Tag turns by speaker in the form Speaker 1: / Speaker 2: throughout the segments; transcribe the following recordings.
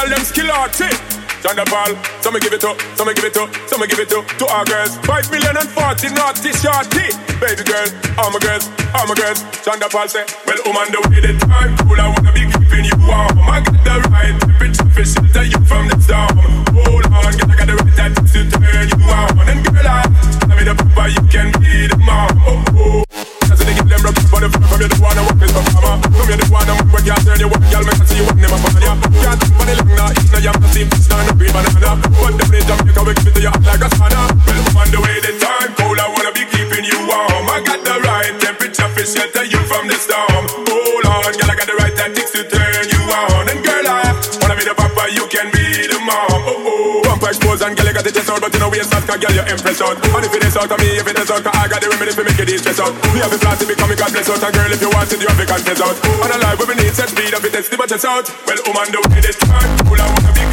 Speaker 1: girl them skill artist. Sean da Paul, so me give it up, so me give it up, so me give it up to our girls. Five million and forty naughty shorty, baby girl, all my girls, all my girls. Sean da Paul say, well, woman, um, the way the time cool, I wanna be keeping you warm, my girl. Temperature you from the storm. Hold on girl I got the right tactics to turn you on. And girl I wanna be the papa you can be the mom. Oh oh. Pump expose and girl you got the chest out But you know we ain't Cause girl you impress out. And if it is out of me if it is out Cause I got the remedy for make it easy stress out. We have a plan to become a God bless out. And girl if you want it you have to confess out. And a life where we need set speed up it test the chest out. Well woman the way this time Cool I wanna be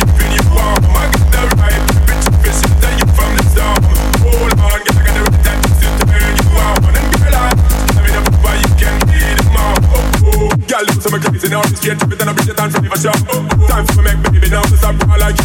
Speaker 1: now, straight trip it and I bring it on from the shop. Oh, oh. Time for me make baby now, stop all like